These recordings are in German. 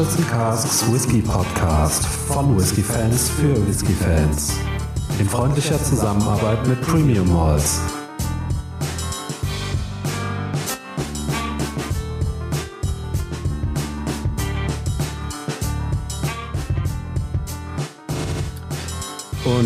And Casks Whisky Podcast von Whisky Fans für Whisky Fans. In freundlicher Zusammenarbeit mit Premium Malls.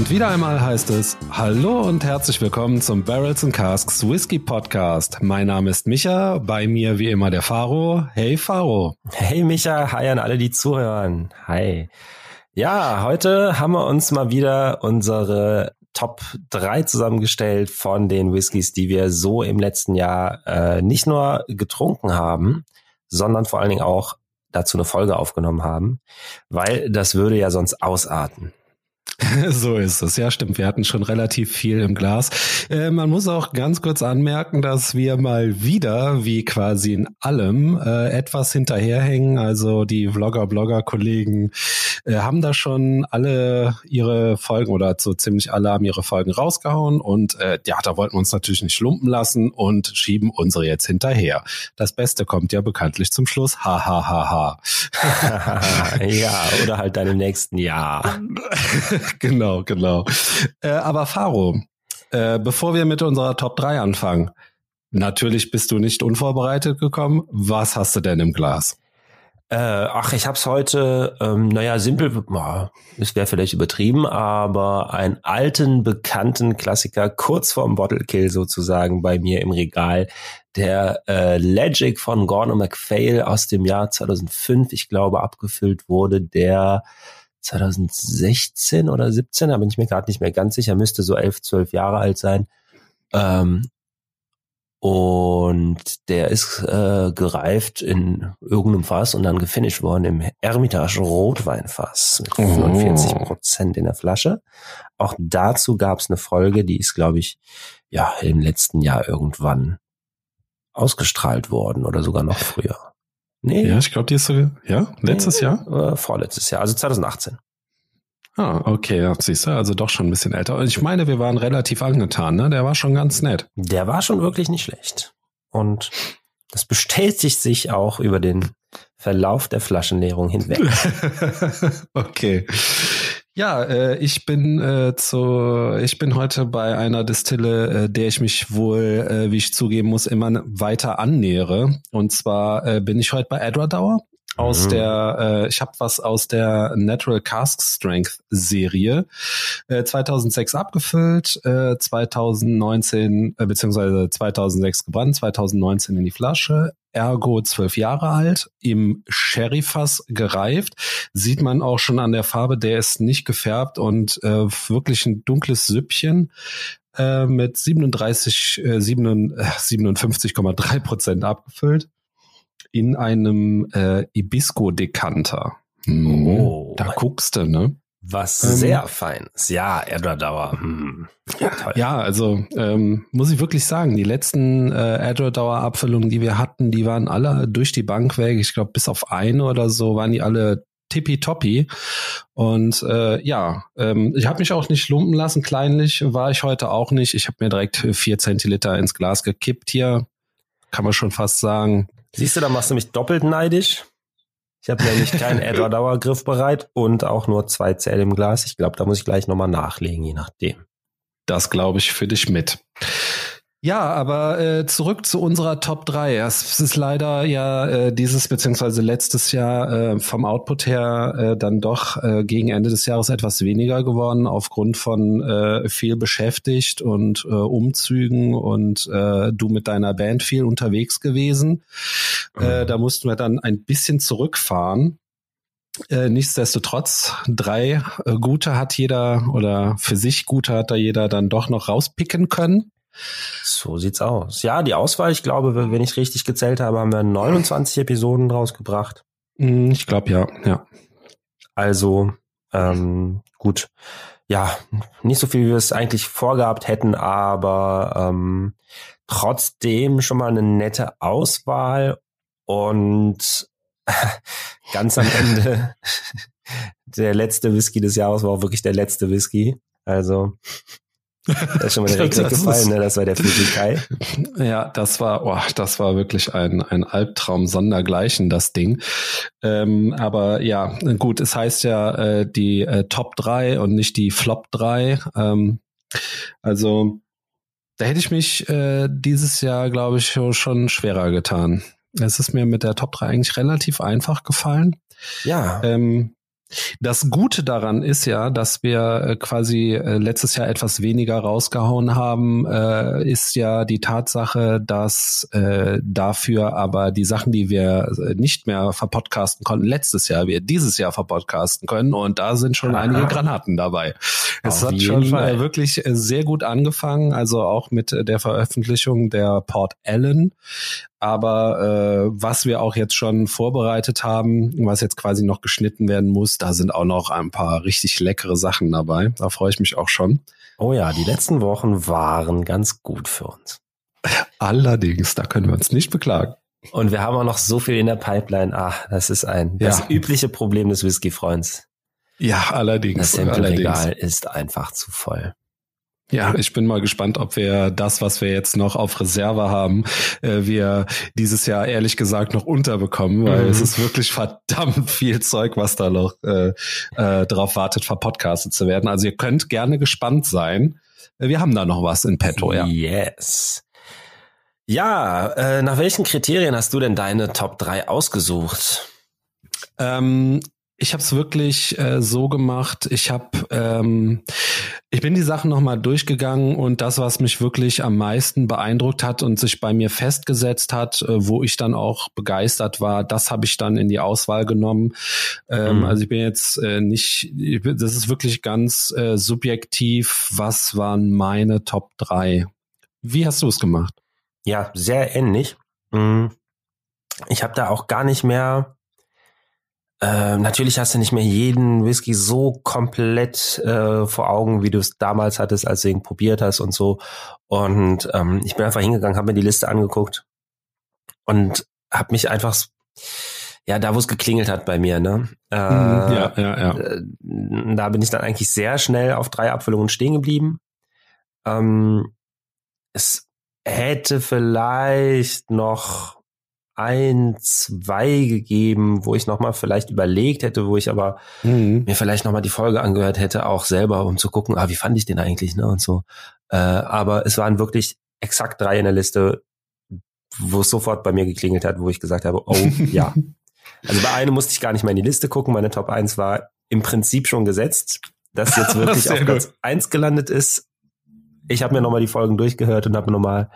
Und wieder einmal heißt es Hallo und herzlich willkommen zum Barrels and Casks Whisky Podcast. Mein Name ist Micha, bei mir wie immer der Faro. Hey Faro. Hey Micha, hi an alle, die zuhören. Hi. Ja, heute haben wir uns mal wieder unsere Top 3 zusammengestellt von den Whiskys, die wir so im letzten Jahr äh, nicht nur getrunken haben, sondern vor allen Dingen auch dazu eine Folge aufgenommen haben, weil das würde ja sonst ausarten. So ist es. Ja, stimmt. Wir hatten schon relativ viel im Glas. Äh, man muss auch ganz kurz anmerken, dass wir mal wieder, wie quasi in allem, äh, etwas hinterherhängen. Also die Vlogger, Blogger-Kollegen äh, haben da schon alle ihre Folgen oder so ziemlich alle haben ihre Folgen rausgehauen. Und äh, ja, da wollten wir uns natürlich nicht lumpen lassen und schieben unsere jetzt hinterher. Das Beste kommt ja bekanntlich zum Schluss. Ha, ha, ha, ha. ja, oder halt dann im nächsten Jahr. genau, genau. Äh, aber Faro, äh, bevor wir mit unserer Top 3 anfangen, natürlich bist du nicht unvorbereitet gekommen. Was hast du denn im Glas? Äh, ach, ich hab's heute, ähm, naja, simpel, es wäre vielleicht übertrieben, aber einen alten, bekannten Klassiker kurz vorm Bottle Kill sozusagen bei mir im Regal. Der äh, Legic von Gordon MacPhail aus dem Jahr 2005, ich glaube, abgefüllt wurde, der 2016 oder 17, da bin ich mir gerade nicht mehr ganz sicher, müsste so elf, zwölf Jahre alt sein. Ähm, und der ist äh, gereift in irgendeinem Fass und dann gefinisht worden im Hermitage Rotweinfass mit 45 Prozent in der Flasche. Auch dazu gab es eine Folge, die ist, glaube ich, ja im letzten Jahr irgendwann ausgestrahlt worden oder sogar noch früher. Nee. Ja, ich glaube, die ist sogar, ja, letztes nee, Jahr? Äh, vorletztes Jahr, also 2018. Ah, okay, ja, siehst du, also doch schon ein bisschen älter. Ich meine, wir waren relativ angetan, ne? Der war schon ganz nett. Der war schon wirklich nicht schlecht. Und das bestätigt sich auch über den Verlauf der Flaschenleerung hinweg. okay. Ja, äh, ich bin äh, zu, ich bin heute bei einer Distille, äh, der ich mich wohl, äh, wie ich zugeben muss, immer weiter annähere. Und zwar äh, bin ich heute bei Edward Dauer aus mhm. der, äh, ich habe was aus der Natural Cask Strength Serie äh, 2006 abgefüllt, äh, 2019 äh, beziehungsweise 2006 gebrannt, 2019 in die Flasche ergo zwölf Jahre alt, im Sherryfass gereift. Sieht man auch schon an der Farbe, der ist nicht gefärbt und äh, wirklich ein dunkles Süppchen äh, mit 37, äh, 57,3 Prozent abgefüllt in einem äh, Ibisco-Dekanter. Hm, oh, da guckst du, ne? Was ähm, sehr feines. Ja, Erdradauer. Hm. Ja, ja, also ähm, muss ich wirklich sagen, die letzten äh, Erdradauer-Abfüllungen, die wir hatten, die waren alle durch die Bank weg. Ich glaube, bis auf eine oder so waren die alle tippitoppi. Und äh, ja, ähm, ich habe mich auch nicht lumpen lassen. Kleinlich war ich heute auch nicht. Ich habe mir direkt vier Zentiliter ins Glas gekippt hier. Kann man schon fast sagen. Siehst du, da machst du mich doppelt neidisch. Ich habe nämlich keinen Edward Dauer bereit und auch nur zwei Zähl im Glas. Ich glaube, da muss ich gleich nochmal nachlegen, je nachdem. Das glaube ich für dich mit. Ja, aber äh, zurück zu unserer Top 3. Es ist leider ja äh, dieses beziehungsweise letztes Jahr äh, vom Output her äh, dann doch äh, gegen Ende des Jahres etwas weniger geworden aufgrund von äh, viel beschäftigt und äh, Umzügen und äh, du mit deiner Band viel unterwegs gewesen. Äh, mhm. da mussten wir dann ein bisschen zurückfahren. Äh, nichtsdestotrotz, drei äh, gute hat jeder oder für sich gute hat da jeder dann doch noch rauspicken können. So sieht's aus. Ja, die Auswahl, ich glaube, wenn ich richtig gezählt habe, haben wir 29 Episoden rausgebracht. Mm, ich glaube ja, ja. Also ähm, gut, ja, nicht so viel, wie wir es eigentlich vorgehabt hätten, aber ähm, trotzdem schon mal eine nette Auswahl und ganz am Ende der letzte Whisky des Jahres war auch wirklich der letzte Whisky. Also Das ist schon mal direkt weggefallen, ne? Das war der Fujikai. Ja, das war, oh, das war wirklich ein, ein Albtraum sondergleichen, das Ding. Ähm, aber ja, gut, es heißt ja äh, die äh, Top 3 und nicht die Flop 3. Ähm, also da hätte ich mich äh, dieses Jahr, glaube ich, schon- schon schwerer getan. Es ist mir mit der Top 3 eigentlich relativ einfach gefallen. Ja. Ähm, das Gute daran ist ja, dass wir äh, quasi äh, letztes Jahr etwas weniger rausgehauen haben, äh, ist ja die Tatsache, dass dafür aber die Sachen, die wir nicht mehr verpodcasten konnten, letztes Jahr wir dieses Jahr verpodcasten können und da sind schon einige Granaten dabei. Es Auf hat schon Fall. wirklich sehr gut angefangen, also auch mit der Veröffentlichung der Port Allen. Aber äh, was wir auch jetzt schon vorbereitet haben, was jetzt quasi noch geschnitten werden muss, da sind auch noch ein paar richtig leckere Sachen dabei. Da freue ich mich auch schon. Oh ja, die letzten Wochen waren ganz gut für uns. Allerdings, da können wir uns nicht beklagen. Und wir haben auch noch so viel in der Pipeline. Ach, das ist ein, das Ja. übliche Problem des Whisky-Freunds. Ja, allerdings. Das. Sample-Regal ist einfach zu voll. Ja, ich bin mal gespannt, ob wir das, was wir jetzt noch auf Reserve haben, äh, wir dieses Jahr ehrlich gesagt noch unterbekommen, weil Mhm. es ist wirklich verdammt viel Zeug, was da noch äh, äh, drauf wartet, verpodcastet zu werden. Also ihr könnt gerne gespannt sein. Wir haben da noch was in petto, ja. Yes. Ja, äh, nach welchen Kriterien hast du denn deine Top 3 ausgesucht? Ähm, ich habe es wirklich äh, so gemacht. Ich habe, ähm, ich bin die Sachen nochmal durchgegangen und das, was mich wirklich am meisten beeindruckt hat und sich bei mir festgesetzt hat, äh, wo ich dann auch begeistert war, das habe ich dann in die Auswahl genommen. Ähm, Mhm. Also ich bin jetzt äh, nicht, ich bin, das ist wirklich ganz äh, subjektiv. Was waren meine Top drei? Wie hast du es gemacht? Ja, sehr ähnlich. Mm. Ich habe da auch gar nicht mehr. Äh, natürlich hast du nicht mehr jeden Whisky so komplett äh, vor Augen, wie du es damals hattest, als du ihn probiert hast und so. Und ähm, ich bin einfach hingegangen, habe mir die Liste angeguckt und habe mich einfach, ja, da wo es geklingelt hat bei mir, ne? Äh, ja, ja, ja. äh, da bin ich dann eigentlich sehr schnell auf drei Abfüllungen stehen geblieben. Ähm, es hätte vielleicht noch ein, zwei gegeben, wo ich nochmal vielleicht überlegt hätte, wo ich aber Mhm. mir vielleicht nochmal die Folge angehört hätte, auch selber, um zu gucken, ah, wie fand ich den eigentlich, ne, und so. Äh, aber es waren wirklich exakt drei in der Liste, wo es sofort bei mir geklingelt hat, wo ich gesagt habe, oh, ja. Also bei einem musste ich gar nicht mehr in die Liste gucken, meine Top 1 war im Prinzip schon gesetzt, dass jetzt wirklich auf. Platz 1 gelandet ist. Ich habe mir nochmal die Folgen durchgehört und habe nochmal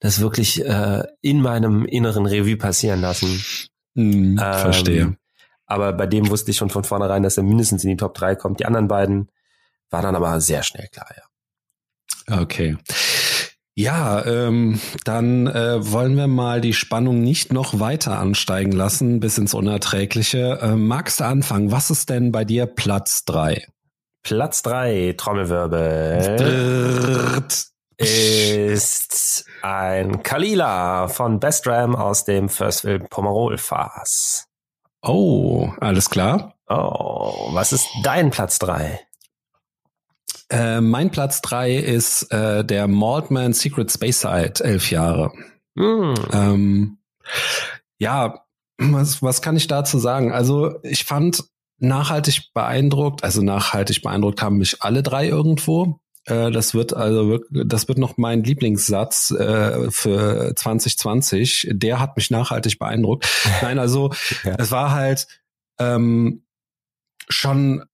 das wirklich äh, in meinem inneren Revue passieren lassen. Mhm, Ähm, verstehe. Aber bei dem wusste ich schon von vornherein, dass er mindestens in die Top 3 kommt. Die anderen beiden war dann aber sehr schnell klar, ja. Okay. Ja, ähm, dann äh, wollen wir mal die Spannung nicht noch weiter ansteigen lassen, bis ins Unerträgliche. Äh, magst du anfangen? Was ist denn bei dir Platz drei? Platz 3, Trommelwirbel, ist ein Kalila von Best Ram aus dem Firstville Pomerol Fass. Oh, alles klar. Oh, was ist dein Platz 3? Äh, mein Platz drei ist äh, der Maltman Secret Space Side, elf Jahre. Hm. Ähm, ja, was, was kann ich dazu sagen? Also ich fand nachhaltig beeindruckt, also nachhaltig beeindruckt haben mich alle drei irgendwo. Äh, das wird also wirklich, das wird noch mein Lieblingssatz äh, für 2020. Der hat mich nachhaltig beeindruckt. Nein, also Ja. es war halt ähm, schon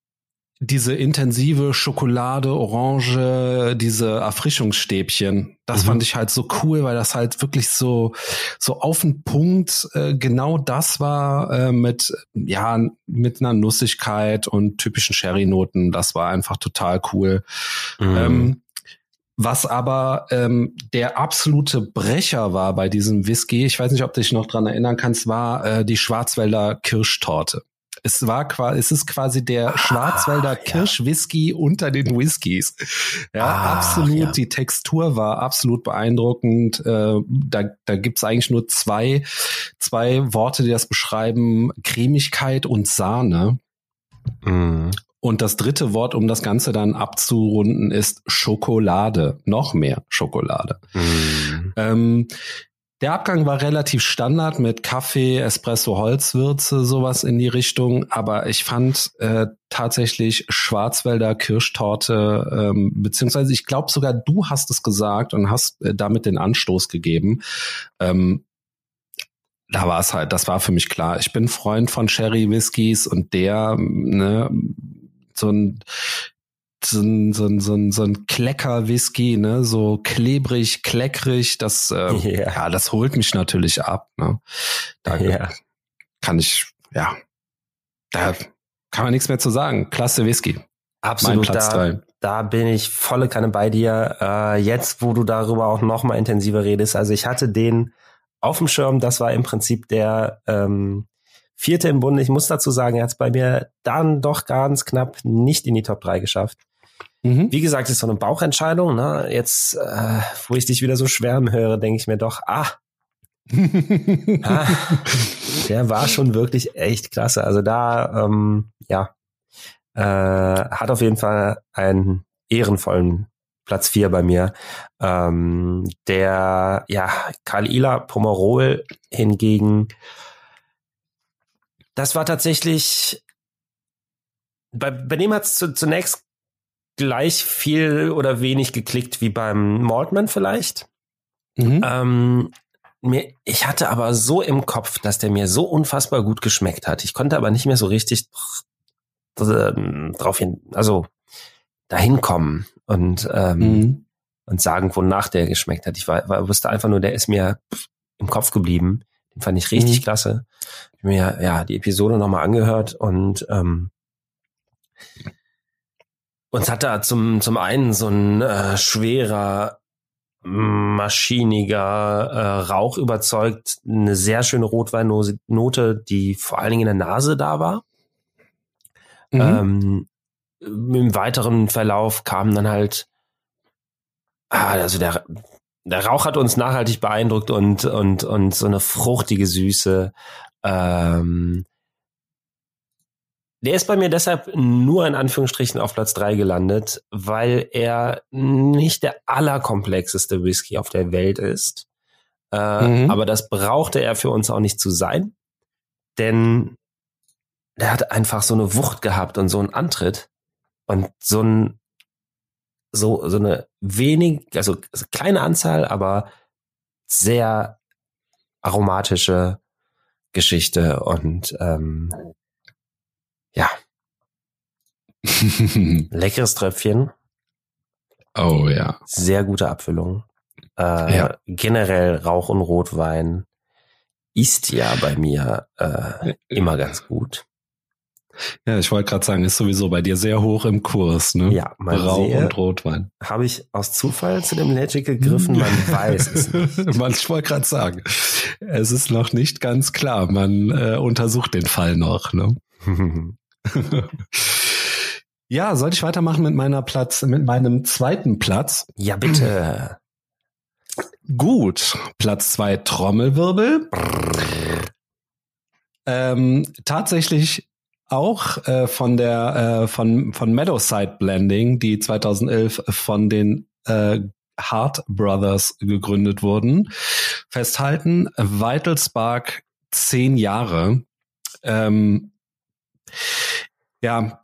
diese intensive Schokolade, Orange, diese Erfrischungsstäbchen, das Mhm. fand ich halt so cool, weil das halt wirklich so so auf den Punkt äh, genau das war äh, mit ja mit einer Nussigkeit und typischen Sherry-Noten. Das war einfach total cool. Mhm. Ähm, was aber ähm, der absolute Brecher war bei diesem Whisky, ich weiß nicht, ob du dich noch dran erinnern kannst, war äh, die Schwarzwälder Kirschtorte. Es war quasi, es ist quasi der Schwarzwälder ja. Kirschwhisky unter den Whiskys. Ja, Ach, absolut. ja. Die Textur war absolut beeindruckend. Äh, da da gibt's eigentlich nur zwei, zwei Worte, die das beschreiben: Cremigkeit und Sahne. Mhm. Und das dritte Wort, um das Ganze dann abzurunden, ist Schokolade. Noch mehr Schokolade. Mhm. Ähm, der Abgang war relativ Standard mit Kaffee, Espresso, Holzwürze, sowas in die Richtung. Aber ich fand äh, tatsächlich Schwarzwälder Kirschtorte, ähm, beziehungsweise ich glaube sogar du hast es gesagt und hast äh, damit den Anstoß gegeben. Ähm, da war es halt, das war für mich klar. Ich bin Freund von Sherry Whiskys und der, ne, so ein so ein, so ein, so ein, so ein Klecker-Whisky, ne, so klebrig, kleckrig, das, äh, yeah. ja, das holt mich natürlich ab, ne. Da yeah. kann ich, ja, da kann man nichts mehr zu sagen. Klasse Whisky. Absolut, da, da bin ich volle Kanne bei dir. Äh, jetzt, wo du darüber auch noch mal intensiver redest, also ich hatte den auf dem Schirm, das war im Prinzip der ähm, vierte im Bunde. Ich muss dazu sagen, er hat es bei mir dann doch ganz knapp nicht in die Top 3 geschafft. Mhm. Wie gesagt, ist so eine Bauchentscheidung. Ne? Jetzt, äh, wo ich dich wieder so schwärmen höre, denke ich mir doch, ah, ah, der war schon wirklich echt klasse. Also da, ähm, ja, äh, hat auf jeden Fall einen ehrenvollen Platz vier bei mir. Ähm, der, ja, Karl Ila Pomerol hingegen, das war tatsächlich, bei, bei dem hat es zu, zunächst gleich viel oder wenig geklickt wie beim Maltman vielleicht. Mhm. Ähm, mir, ich hatte aber so im Kopf, dass der mir so unfassbar gut geschmeckt hat. Ich konnte aber nicht mehr so richtig drauf hin, also dahin kommen und ähm, mhm. und sagen, wonach der geschmeckt hat. Ich war, war, wusste einfach nur, der ist mir im Kopf geblieben. Den fand ich richtig mhm. klasse. Ich mir ja die Episode nochmal angehört und ähm, uns hat da zum, zum einen so ein äh, schwerer, maschiniger äh, Rauch überzeugt, eine sehr schöne Rotweinnote, die vor allen Dingen in der Nase da war. Mhm. Ähm, Im weiteren Verlauf kam dann halt, ah, also der, der Rauch hat uns nachhaltig beeindruckt und, und, und so eine fruchtige Süße. Ähm, der ist bei mir deshalb nur in Anführungsstrichen auf Platz drei gelandet, weil er nicht der allerkomplexeste Whisky auf der Welt ist. Äh, mhm. Aber das brauchte er für uns auch nicht zu sein. Denn der hat einfach so eine Wucht gehabt und so einen Antritt und so ein so so eine wenig also kleine Anzahl aber sehr aromatische Geschichte und ähm. Leckeres Tröpfchen. Oh ja. Sehr gute Abfüllung. Äh, ja. Generell Rauch und Rotwein ist ja bei mir äh, immer ganz gut. Ja, ich wollte gerade sagen, ist sowieso bei dir sehr hoch im Kurs, ne? Ja, man Rauch sehe, und Rotwein. Habe ich aus Zufall zu dem Magic gegriffen? Man weiß es nicht. man, ich wollte gerade sagen, es ist noch nicht ganz klar. Man äh, untersucht den Fall noch, ne? ja, sollte ich weitermachen mit meiner Platz, mit meinem zweiten Platz? Ja, bitte. Gut. Platz zwei Trommelwirbel. Ähm, tatsächlich auch äh, von der äh, von von Meadowside Blending, die 2011 von den äh, Hart Brothers gegründet wurden. Festhalten, Vital Spark zehn Jahre. Ähm, ja,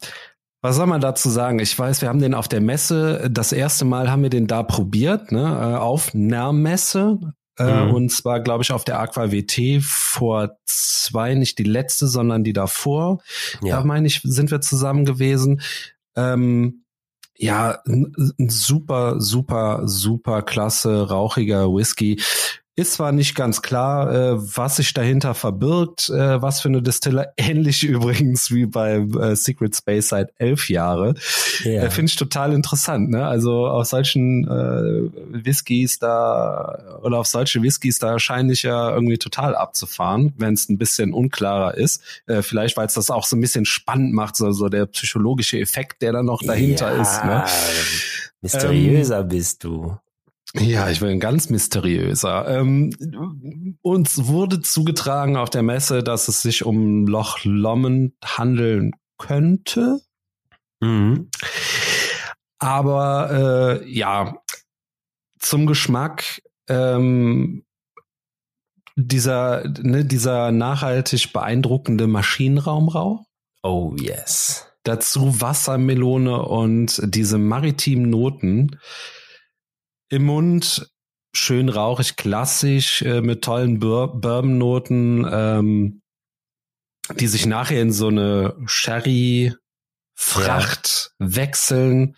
was soll man dazu sagen? Ich weiß, wir haben den auf der Messe, das erste Mal haben wir den da probiert, ne, äh, auf einer Messe. Äh, mhm. Und zwar, glaube ich, auf der Aqua WT vor zwei, nicht die letzte, sondern die davor. Ja. Da meine ich, sind wir zusammen gewesen. Ähm, ja, ein super, super, super klasse, rauchiger Whisky. Ist zwar nicht ganz klar, äh, was sich dahinter verbirgt, äh, was für eine Distiller, ähnlich übrigens wie bei äh, Secret Space seit elf Jahre. Yeah. Äh, Finde ich total interessant. Ne? Also auf solchen äh, Whiskys da oder auf solche Whiskys da scheine ich ja irgendwie total abzufahren, wenn es ein bisschen unklarer ist. Äh, vielleicht, weil es das auch so ein bisschen spannend macht, so, so der psychologische Effekt, der da noch dahinter ja, ist. Ne? Mysteriöser ähm, bist du. Ja, ich bin ganz mysteriöser. Ähm, uns wurde zugetragen auf der Messe, dass es sich um Loch Lomond handeln könnte. Mhm. Aber äh, ja, zum Geschmack ähm, dieser, ne, dieser nachhaltig beeindruckende Maschinenraumrauch. Oh yes. Dazu Wassermelone und diese maritimen Noten. Im Mund schön rauchig, klassisch, äh, mit tollen Bur Bourbon-Noten, ähm, die sich nachher in so eine Sherry-Fracht ja. wechseln.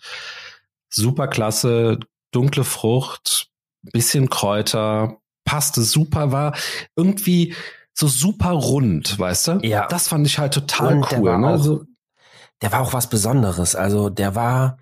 Super klasse, dunkle Frucht, bisschen Kräuter, passte super, war irgendwie so super rund, weißt du? Ja. Das fand ich halt total Und cool. Der war, ne? auch, also, der war auch was Besonderes. Also der war,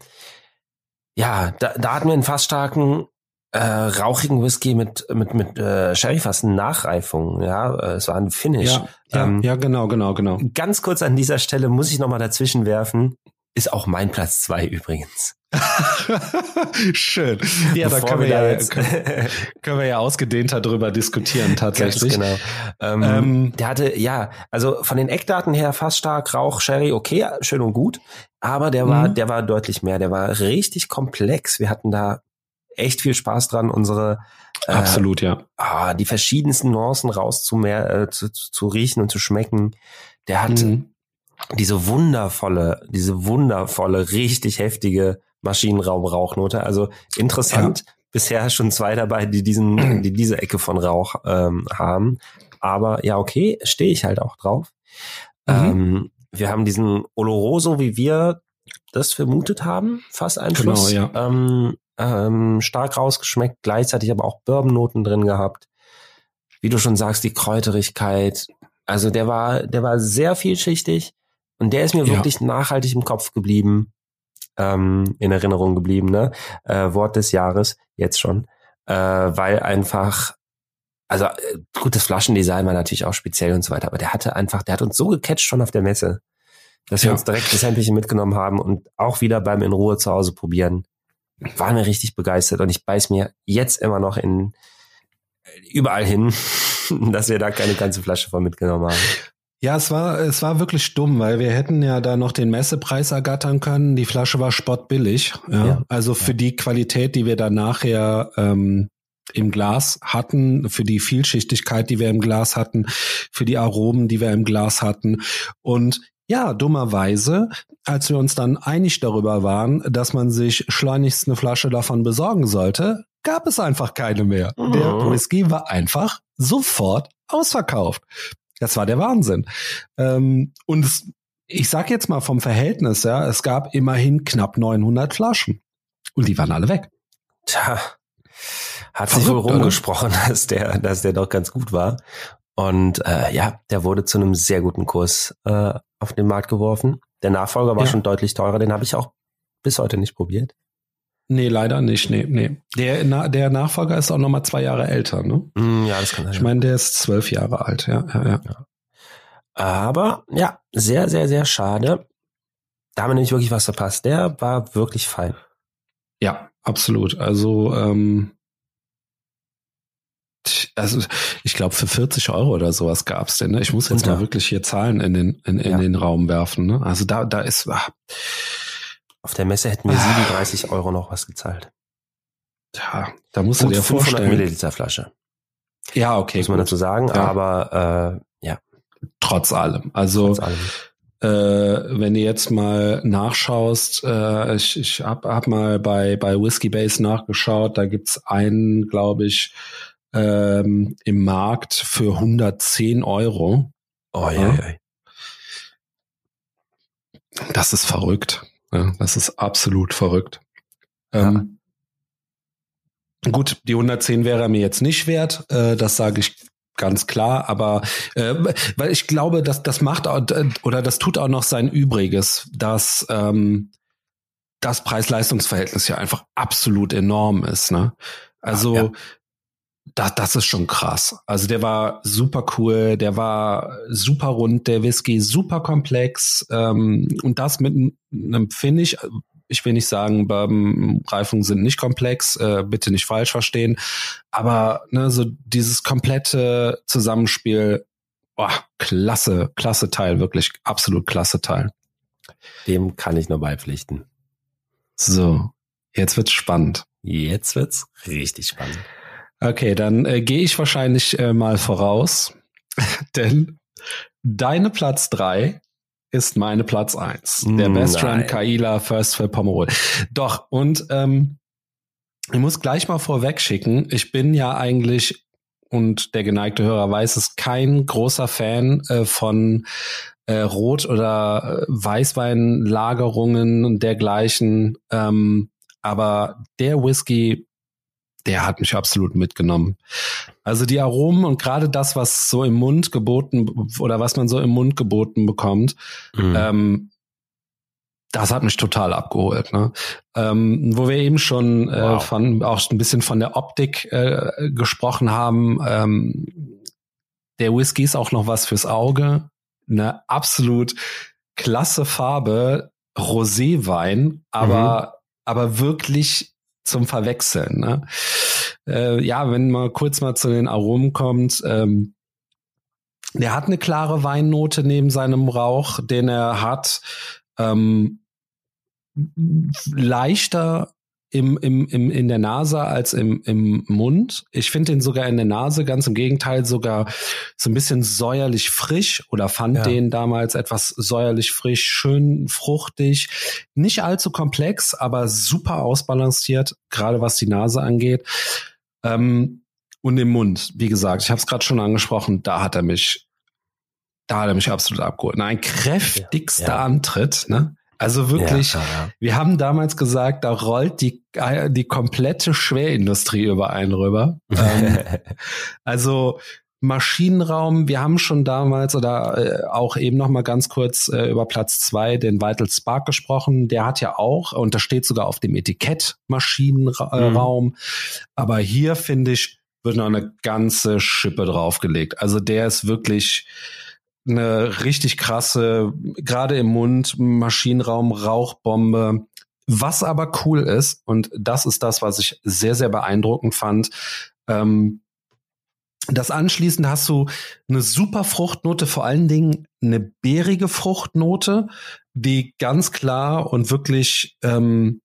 ja, da, da hatten wir einen fast starken äh, rauchigen Whisky mit mit mit äh, Sherryfassen Nachreifung. Ja, äh, es war ein Finish. Ja, ja, ähm, ja, genau, genau, genau. Ganz kurz an dieser Stelle muss ich noch mal dazwischen werfen. Ist auch mein Platz zwei übrigens. Schön. Ja, da können wir, ja, können, können, wir ja ausgedehnter drüber diskutieren tatsächlich. Ganz genau. Ähm, ähm, der hatte, ja, also von den Eckdaten her fast stark Rauch, Sherry, okay, schön und gut. Aber der war, mhm. der war deutlich mehr. Der war richtig komplex. Wir hatten da echt viel Spaß dran, unsere äh, absolut ja ah, die verschiedensten Nuancen rauszumer äh, zu, zu riechen und zu schmecken. Der hat mhm. diese wundervolle, diese wundervolle, richtig heftige Maschinenraumrauchnote. Also interessant. Ja. Bisher schon zwei dabei, die diesen, die diese Ecke von Rauch ähm, haben. Aber ja, okay, stehe ich halt auch drauf. Mhm. Ähm, wir haben diesen Oloroso, wie wir das vermutet haben, fast Einfluss. Genau, ja. Ähm, ähm, stark rausgeschmeckt, gleichzeitig aber auch Bourbonnoten drin gehabt. Wie du schon sagst, die Kräuterigkeit. Also der war, der war sehr vielschichtig und der ist mir ja. wirklich nachhaltig im Kopf geblieben, ähm, in Erinnerung geblieben, ne? Äh, Wort des Jahres, jetzt schon. Äh, weil einfach, also äh, gutes Flaschendesign war natürlich auch speziell und so weiter, aber der hatte einfach, der hat uns so gecatcht schon auf der Messe, dass wir uns direkt das Sämtliche mitgenommen haben und auch wieder beim in Ruhe zu Hause probieren waren wir richtig begeistert und ich beiß mir jetzt immer noch in überall hin, dass wir da keine ganze Flasche voll mitgenommen haben. Ja, es war, es war wirklich dumm, weil wir hätten ja da noch den Messepreis ergattern können. Die Flasche war spottbillig. Ja? ja. Also für ja. die Qualität, die wir dann nachher ähm, im Glas hatten, für die Vielschichtigkeit, die wir im Glas hatten, für die Aromen, die wir im Glas hatten. Und ja, dummerweise, als wir uns dann einig darüber waren, dass man sich schleunigst eine Flasche davon besorgen sollte, gab es einfach keine mehr. Mhm. Der Whisky war einfach sofort ausverkauft. Das war der Wahnsinn. Ähm, und es, ich sag jetzt mal vom Verhältnis, ja, es gab immerhin knapp 900 Flaschen. Und die waren alle weg. Tja, hat Verrückt, sich wohl rumgesprochen, dass der, dass der doch ganz gut war. Und äh, ja, der wurde zu einem sehr guten Kurs äh, auf den Markt geworfen. Der Nachfolger war ja. schon deutlich teurer, den habe ich auch bis heute nicht probiert. Nee, leider nicht. Nee, nee. Der, na, der Nachfolger ist auch noch mal zwei Jahre älter, ne? Mm, ja, das kann sein. Ich meine, der ist zwölf Jahre alt, ja, ja, ja. ja. Aber ja, sehr, sehr, sehr schade. Da haben wir nämlich wirklich was verpasst. Der war wirklich fein. Ja, absolut. Also ähm, also ich glaube für 40 Euro oder sowas gab's denn. Ne? Ich muss jetzt ja. mal wirklich hier Zahlen in den in, in ja. den Raum werfen. Ne? Also da da ist ach. auf der Messe hätten wir 37 ah. Euro noch was gezahlt. Ja, da musst Gut, du dir 500 vorstellen. Milliliter Flasche. Ja, okay, muss man gut. dazu sagen. Ja. Aber äh, ja, trotz allem. Also trotz allem. Äh, wenn du jetzt mal nachschaust, äh, ich, ich hab, hab mal bei bei Whiskey Base nachgeschaut. Da gibt's einen, glaube ich ähm, im Markt für 110 Euro. Oh, ja. Das ist verrückt. Ja, das ist absolut verrückt. Ähm, Gut, die 110 wäre mir jetzt nicht wert, äh, das sage ich ganz klar, aber äh, weil ich glaube, dass das macht oder das tut auch noch sein Übriges, dass ähm, das Preis-Leistungs-Verhältnis ja einfach absolut enorm ist. Ne? Also ja das, das ist schon krass. Also der war super cool, der war super rund, der Whisky super komplex ähm, und das mit einem Finish. Ich will nicht sagen, Bourbon-Reifungen sind nicht komplex, äh, bitte nicht falsch verstehen, aber ne, so dieses komplette Zusammenspiel, oh, klasse, klasse Teil, wirklich absolut klasse Teil. Dem kann ich nur beipflichten. So, jetzt wird's spannend. Jetzt wird's richtig spannend. Okay, dann äh, gehe ich wahrscheinlich äh, mal voraus, denn deine Platz drei ist meine Platz eins. Der Best Run Kaila First für Pomerol. Doch, und ähm, ich muss gleich mal vorweg schicken, ich bin ja eigentlich, und der geneigte Hörer weiß es, kein großer Fan äh, von äh, Rot- oder äh, Weißweinlagerungen und dergleichen. Ähm, aber der Whisky der hat mich absolut mitgenommen. Also die Aromen und gerade das, was so im Mund geboten oder was man so im Mund geboten bekommt, mhm. ähm, das hat mich total abgeholt. Ne? Ähm, wo wir eben schon äh, wow. von auch ein bisschen von der Optik äh, gesprochen haben. Ähm, der Whisky ist auch noch was fürs Auge. Eine absolut klasse Farbe, Roséwein, aber mhm. aber wirklich zum Verwechseln. Ne? Äh, ja, wenn man kurz mal zu den Aromen kommt, ähm, der hat eine klare Weinnote neben seinem Rauch, den er hat. Ähm, leichter im, im, im, in der Nase als im, im Mund. Ich finde den sogar in der Nase ganz im Gegenteil sogar so ein bisschen säuerlich frisch oder fand ja. den damals etwas säuerlich frisch, schön fruchtig, nicht allzu komplex, aber super ausbalanciert, gerade was die Nase angeht. Ähm, und im Mund, wie gesagt, ich habe es gerade schon angesprochen, da hat er mich, da hat er mich absolut abgeholt. Ein kräftigster ja. Antritt, ne? Also wirklich, ja, ja. wir haben damals gesagt, da rollt die, die komplette Schwerindustrie über einen rüber. ähm, also Maschinenraum, wir haben schon damals oder äh, auch eben noch mal ganz kurz äh, über Platz zwei den Vital Spark gesprochen. Der hat ja auch, und das steht sogar auf dem Etikett, Maschinenraum. Mhm. Aber hier, finde ich, wird noch eine ganze Schippe draufgelegt. Also der ist wirklich, eine richtig krasse, gerade im Mund, Maschinenraum, Rauchbombe. Was aber cool ist, und das ist das, was ich sehr, sehr beeindruckend fand, ähm, das anschließend hast du eine super Fruchtnote, vor allen Dingen eine beerige Fruchtnote, die ganz klar und wirklich ähm,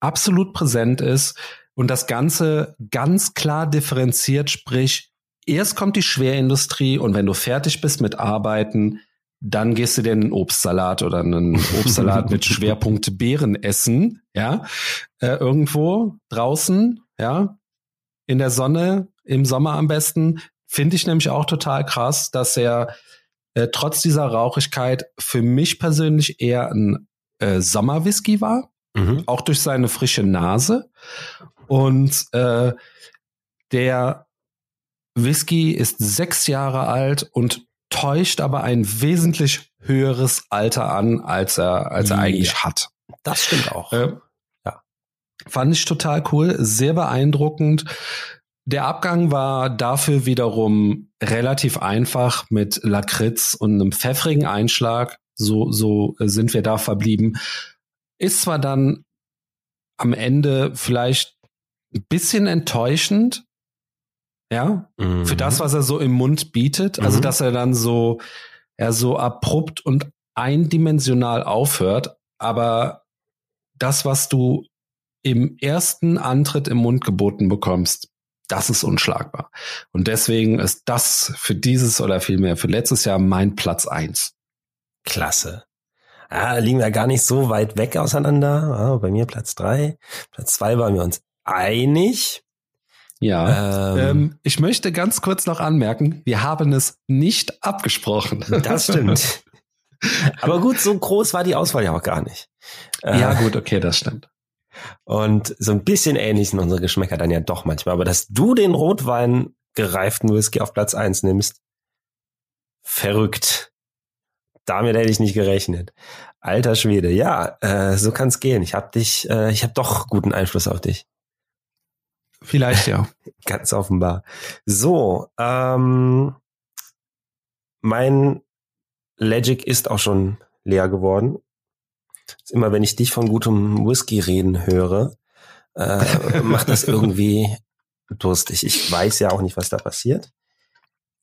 absolut präsent ist und das Ganze ganz klar differenziert, sprich erst kommt die Schwerindustrie und wenn du fertig bist mit Arbeiten, dann gehst du dir einen Obstsalat oder einen Obstsalat mit Schwerpunkt Beeren essen, ja, äh, irgendwo draußen, ja, in der Sonne, im Sommer am besten. Finde ich nämlich auch total krass, dass er äh, trotz dieser Rauchigkeit für mich persönlich eher ein äh, Sommerwhisky war, mhm. auch durch seine frische Nase und äh, der Whisky ist sechs Jahre alt und täuscht aber ein wesentlich höheres Alter an, als er, als er ja, eigentlich hat. Das stimmt auch. Äh, ja. Fand ich total cool, sehr beeindruckend. Der Abgang war dafür wiederum relativ einfach mit Lakritz und einem pfeffrigen Einschlag. So, so sind wir da verblieben. Ist zwar dann am Ende vielleicht ein bisschen enttäuschend, ja, mhm. für das, was er so im Mund bietet. Also, mhm. dass er dann so, er so abrupt und eindimensional aufhört, aber das, was du im ersten Antritt im Mund geboten bekommst, das ist unschlagbar. Und deswegen ist das für dieses oder vielmehr für letztes Jahr mein Platz eins. Klasse. Ja, liegen wir gar nicht so weit weg auseinander. Ja, bei mir Platz drei. Platz zwei waren wir uns einig. Ja, ähm, ich möchte ganz kurz noch anmerken, wir haben es nicht abgesprochen. Das stimmt. Aber gut, so groß war die Auswahl ja auch gar nicht. Ja, äh, gut, okay, das stimmt. Und so ein bisschen ähnlich sind unsere Geschmäcker dann ja doch manchmal. Aber dass du den Rotwein gereiften Whisky auf Platz eins nimmst, verrückt. Damit hätte ich nicht gerechnet. Alter Schwede, ja, äh, so kann's gehen. Ich habe dich, äh, ich habe doch guten Einfluss auf dich. Vielleicht ja. Ganz offenbar. So, ähm, mein Legic ist auch schon leer geworden. Immer wenn ich dich von gutem Whisky reden höre, äh, macht das irgendwie durstig. Ich weiß ja auch nicht, was da passiert.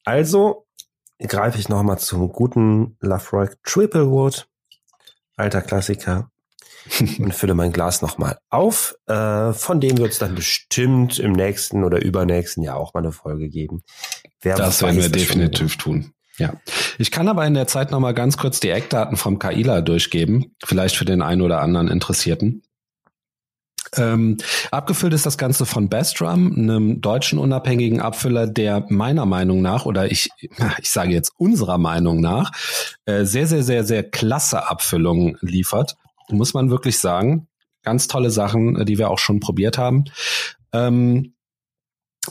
Also greife ich nochmal zum guten Lafroy Triplewood. alter Klassiker. und fülle mein Glas nochmal auf. Äh, von dem wird es dann bestimmt im nächsten oder übernächsten Jahr auch mal eine Folge geben. Wer das werden wir definitiv tun. Ja. Ich kann aber in der Zeit nochmal ganz kurz die Eckdaten vom Kaila durchgeben. Vielleicht für den einen oder anderen Interessierten. Ähm, abgefüllt ist das Ganze von Bestrum, einem deutschen unabhängigen Abfüller, der meiner Meinung nach, oder ich, ich sage jetzt unserer Meinung nach, äh, sehr, sehr, sehr, sehr klasse Abfüllungen liefert. Muss man wirklich sagen. Ganz tolle Sachen, äh, die wir auch schon probiert haben. Ähm,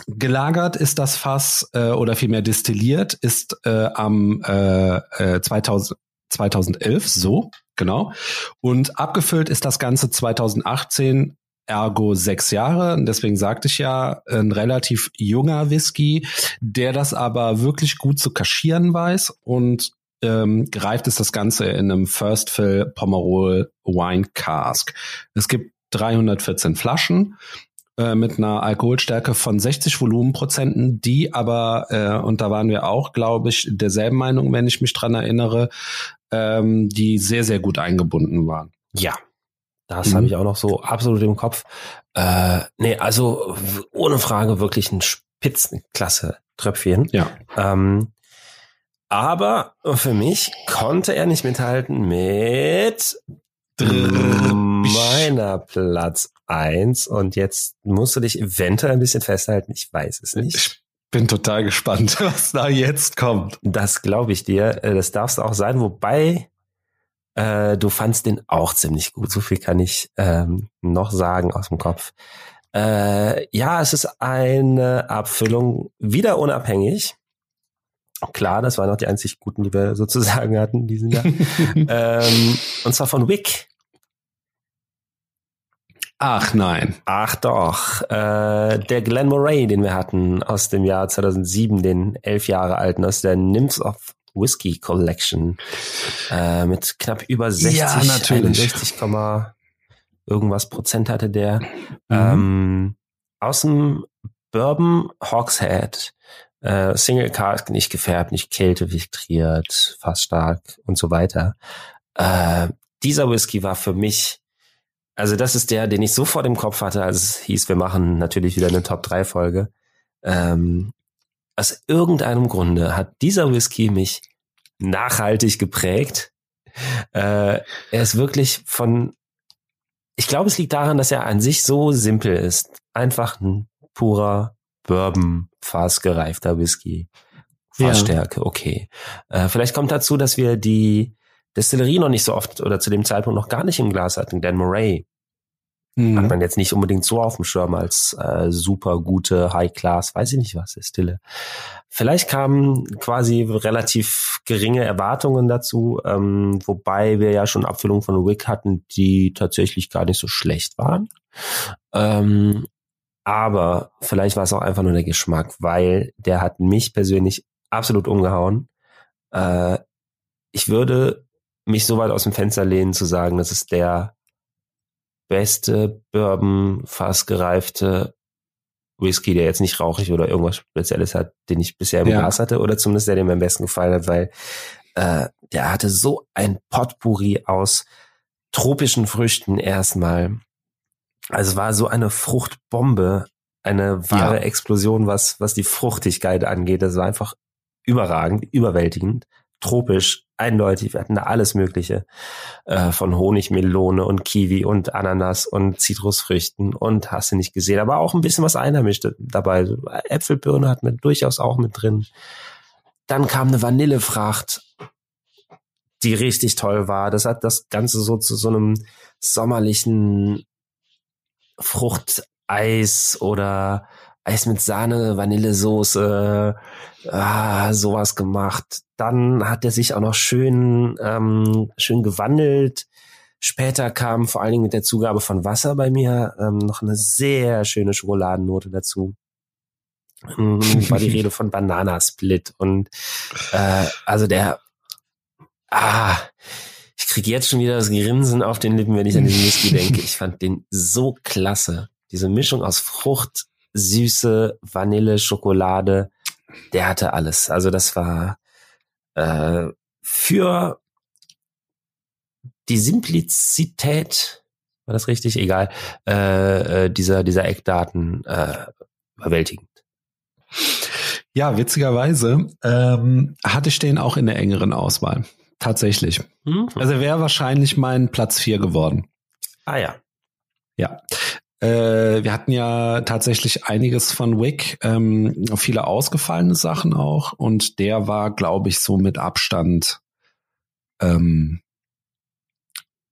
gelagert ist das Fass äh, oder vielmehr destilliert ist äh, am äh, 2000, äh, 2011 so genau und abgefüllt ist das Ganze 2018 ergo sechs Jahre. Deswegen sagte ich ja, ein relativ junger Whisky, der das aber wirklich gut zu kaschieren weiß und ähm, greift es das Ganze in einem First Fill Pomerol Wine Cask. Es gibt 314 Flaschen äh, mit einer Alkoholstärke von 60 Volumenprozenten, die aber, äh, und da waren wir auch, glaube ich, derselben Meinung, wenn ich mich dran erinnere, ähm, die sehr, sehr gut eingebunden waren. Ja, das mhm. habe ich auch noch so absolut im Kopf. Äh, nee, also ohne Frage wirklich ein Spitzenklasse Tröpfchen. Ja. Ähm, aber für mich konnte er nicht mithalten mit meiner Platz eins. Und jetzt musst du dich eventuell ein bisschen festhalten. Ich weiß es nicht. Ich bin total gespannt, was da jetzt kommt. Das glaube ich dir. Äh, das darfst auch sein. Wobei äh, du fandst den auch ziemlich gut. So viel kann ich ähm, noch sagen aus dem Kopf. Äh, ja, es ist eine Abfüllung wieder unabhängig. Klar, das waren auch die einzig guten, die wir sozusagen hatten, die sind ja. ähm, und zwar von Wick. Ach nein. Ach doch. Äh, der Glenn Murray, den wir hatten aus dem Jahr 2007, den elf Jahre alten, aus der Nymphs of Whiskey Collection äh, mit knapp über 60, ja, 61, irgendwas Prozent hatte der. Mhm. Ähm, aus dem Bourbon Hawkshead, äh, Single Cask, nicht gefärbt, nicht kältefiltriert, fast stark und so weiter. Äh, dieser Whisky war für mich, also das ist der, den ich sofort im Kopf hatte, als es hieß, wir machen natürlich wieder eine Top 3 Folge. Ähm, aus irgendeinem Grunde hat dieser Whisky mich nachhaltig geprägt. Äh, er ist wirklich von, ich glaube, es liegt daran, dass er an sich so simpel ist. Einfach ein purer Bourbon, fassgereifter Whisky. Fassstärke, ja. okay. Äh, vielleicht kommt dazu, dass wir die Destillerie noch nicht so oft oder zu dem Zeitpunkt noch gar nicht im Glas hatten. Dan Murray Mhm. Hat man jetzt nicht unbedingt so auf dem Schirm als äh, super gute High-Class, weiß ich nicht was, ist Stille. Vielleicht kamen quasi relativ geringe Erwartungen dazu, ähm, wobei wir ja schon Abfüllungen von Wick hatten, die tatsächlich gar nicht so schlecht waren. Ähm, aber vielleicht war es auch einfach nur der Geschmack, weil der hat mich persönlich absolut umgehauen. Äh, ich würde mich so weit aus dem Fenster lehnen zu sagen, das ist der beste Bourbon fassgereifte Whisky, der jetzt nicht rauchig oder irgendwas Spezielles hat, den ich bisher im ja. Glas hatte, oder zumindest der, der mir am besten gefallen hat, weil äh, der hatte so ein Potpourri aus tropischen Früchten erstmal. Also war so eine Fruchtbombe, eine wahre ja. Explosion, was, was die Fruchtigkeit angeht. Das war einfach überragend, überwältigend tropisch, eindeutig. Wir hatten da alles Mögliche äh, von Honigmelone und Kiwi und Ananas und Zitrusfrüchten und hast du nicht gesehen, aber auch ein bisschen was einheimisch dabei. Äpfelbirne hat man durchaus auch mit drin. Dann kam eine Vanillefracht, die richtig toll war. Das hat das Ganze so zu so einem sommerlichen Fruchteis oder Eis mit Sahne, Vanillesoße, ah, sowas gemacht. Dann hat er sich auch noch schön, ähm, schön gewandelt. Später kam vor allen Dingen mit der Zugabe von Wasser bei mir ähm, noch eine sehr schöne Schokoladennote dazu. Ähm, war die Rede von Bananasplit und äh, also der ah ich kriege jetzt schon wieder das Grinsen auf den Lippen, wenn ich an diesen Whisky denke. Ich fand den so klasse. Diese Mischung aus Frucht, Süße, Vanille, Schokolade, der hatte alles. Also das war äh, für die Simplizität, war das richtig? Egal, äh, äh, dieser, dieser Eckdaten äh, überwältigend. Ja, witzigerweise ähm, hatte ich den auch in der engeren Auswahl. Tatsächlich. Mhm. Also wäre wahrscheinlich mein Platz vier geworden. Ah ja. Ja. Äh, wir hatten ja tatsächlich einiges von Wick, ähm, viele ausgefallene Sachen auch. Und der war, glaube ich, so mit Abstand ähm,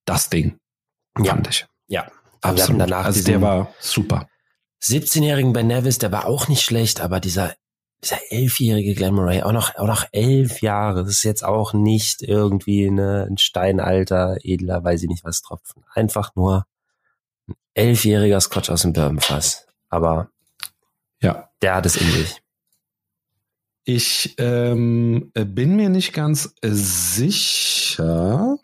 das Ding. Ja. Fand ich. Ja. Danach also der war super. 17-jährigen Ben Nevis, der war auch nicht schlecht, aber dieser dieser elfjährige Glenn Murray, auch noch, auch noch elf Jahre, das ist jetzt auch nicht irgendwie eine, ein Steinalter, edler, weiß ich nicht was tropfen. Einfach nur ein elfjähriger Scotch aus dem Bourbonfass. Aber ja, der hat es in sich. Ich ähm, bin mir nicht ganz sicher,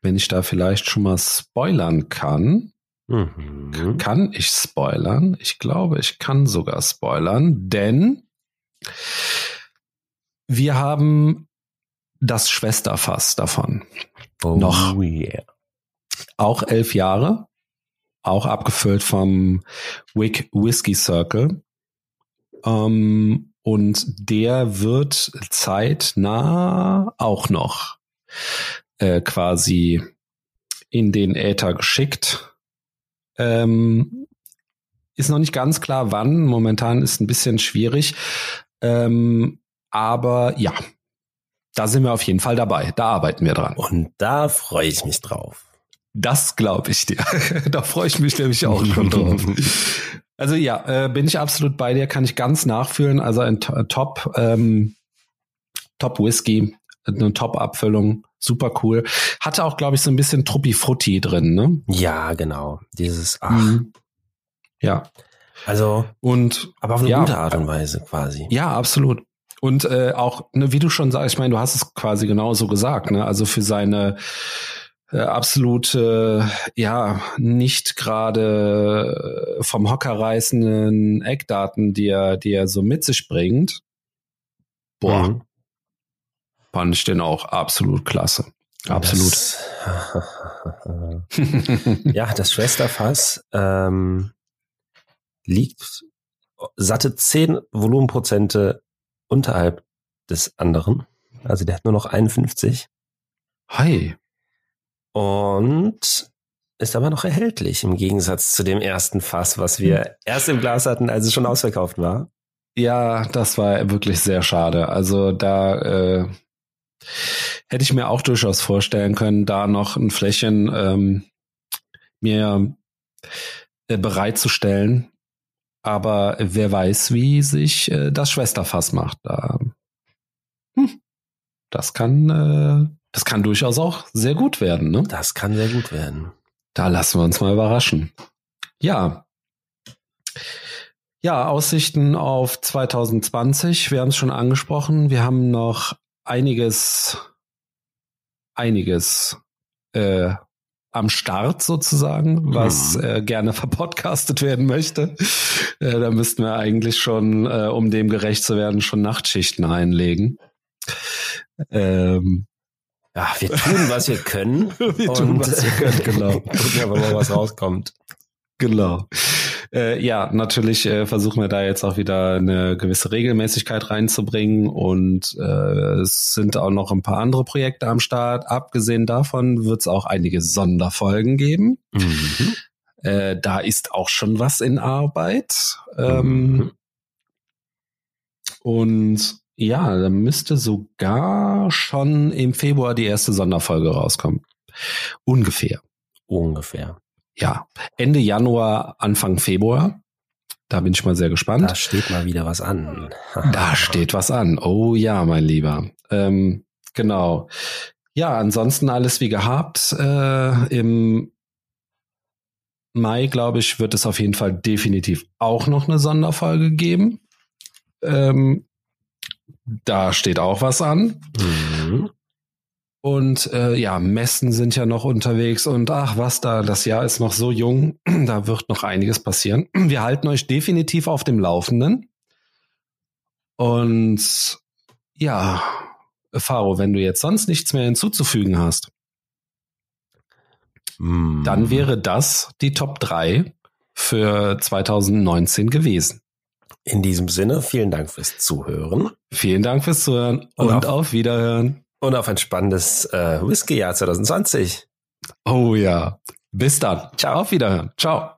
wenn ich da vielleicht schon mal spoilern kann. Mhm. Kann ich spoilern? Ich glaube, ich kann sogar spoilern, denn wir haben das Schwesterfass davon. Oh, noch. Yeah. Auch elf Jahre. Auch abgefüllt vom Wick Whiskey Circle. Ähm, und der wird zeitnah auch noch äh, quasi in den Äther geschickt ähm, ist noch nicht ganz klar, wann. Momentan ist ein bisschen schwierig. Ähm, aber ja, da sind wir auf jeden Fall dabei. Da arbeiten wir dran. Und da freue ich mich drauf. Das glaube ich dir. da freue ich mich nämlich auch schon drauf. Also ja, äh, bin ich absolut bei dir, kann ich ganz nachfühlen. Also ein Top, ähm, Top Whisky, eine Top-Abfüllung, super cool. Hatte auch, glaube ich, so ein bisschen Truppi-Frutti drin, ne? Ja, genau. Dieses, ach. Mhm. Ja. Also, und, aber auf eine ja, gute Art und Weise quasi. Ja, absolut. Und äh, auch, ne, wie du schon sagst, ich meine, du hast es quasi genauso gesagt, ne? Also für seine äh, absolute, ja, nicht gerade vom Hocker reißenden Eckdaten, die er, die er so mit sich bringt. Boah, mhm fand ich den auch absolut klasse. Absolut. Das, ja, das Schwesterfass ähm, liegt satte 10 Volumenprozente unterhalb des anderen. Also der hat nur noch 51. Hi. Und ist aber noch erhältlich im Gegensatz zu dem ersten Fass, was wir erst im Glas hatten, als es schon ausverkauft war. Ja, das war wirklich sehr schade. Also da äh, hätte ich mir auch durchaus vorstellen können, da noch ein Flächen ähm, mir äh, bereitzustellen. Aber wer weiß, wie sich äh, das Schwesterfass macht. Da, hm, das kann, äh, das kann durchaus auch sehr gut werden. Ne? Das kann sehr gut werden. Da lassen wir uns mal überraschen. Ja. Ja, Aussichten auf 2020. Wir haben es schon angesprochen. Wir haben noch einiges, einiges äh, am Start sozusagen, was mhm. äh, gerne verpodcastet werden möchte. Äh, da müssten wir eigentlich schon, äh, um dem gerecht zu werden, schon Nachtschichten einlegen. Ähm, ja, wir tun, was wir können. wir tun, was wir können, genau. Gucken aber mal, was rauskommt. Genau. Äh, ja, natürlich äh, versuchen wir da jetzt auch wieder eine gewisse Regelmäßigkeit reinzubringen und äh, es sind auch noch ein paar andere Projekte am Start. Abgesehen davon wird es auch einige Sonderfolgen geben. Mhm. Äh, da ist auch schon was in Arbeit. Ähm, mhm. Und ja, da müsste sogar schon im Februar die erste Sonderfolge rauskommen. Ungefähr. Ungefähr ja, Ende Januar, Anfang Februar. Da bin ich mal sehr gespannt. Da steht mal wieder was an. da steht was an. Oh ja, mein Lieber. Ähm, genau. Ja, ansonsten alles wie gehabt. Äh, Im Mai, glaube ich, wird es auf jeden Fall definitiv auch noch eine Sonderfolge geben. Ähm, da steht auch was an. Mhm. Und äh, ja, Messen sind ja noch unterwegs und ach, was da, das Jahr ist noch so jung, da wird noch einiges passieren. Wir halten euch definitiv auf dem Laufenden. Und ja, Faro, wenn du jetzt sonst nichts mehr hinzuzufügen hast. mm. dann wäre das die Top 3 für 2019 gewesen. In diesem Sinne, vielen Dank fürs Zuhören. Vielen Dank fürs Zuhören und, und auf, auf, Wiederhören. Und auf ein spannendes äh, Whisky-Jahr 2020. Oh ja. Bis dann. Ciao. Auf Wiederhören. Ciao.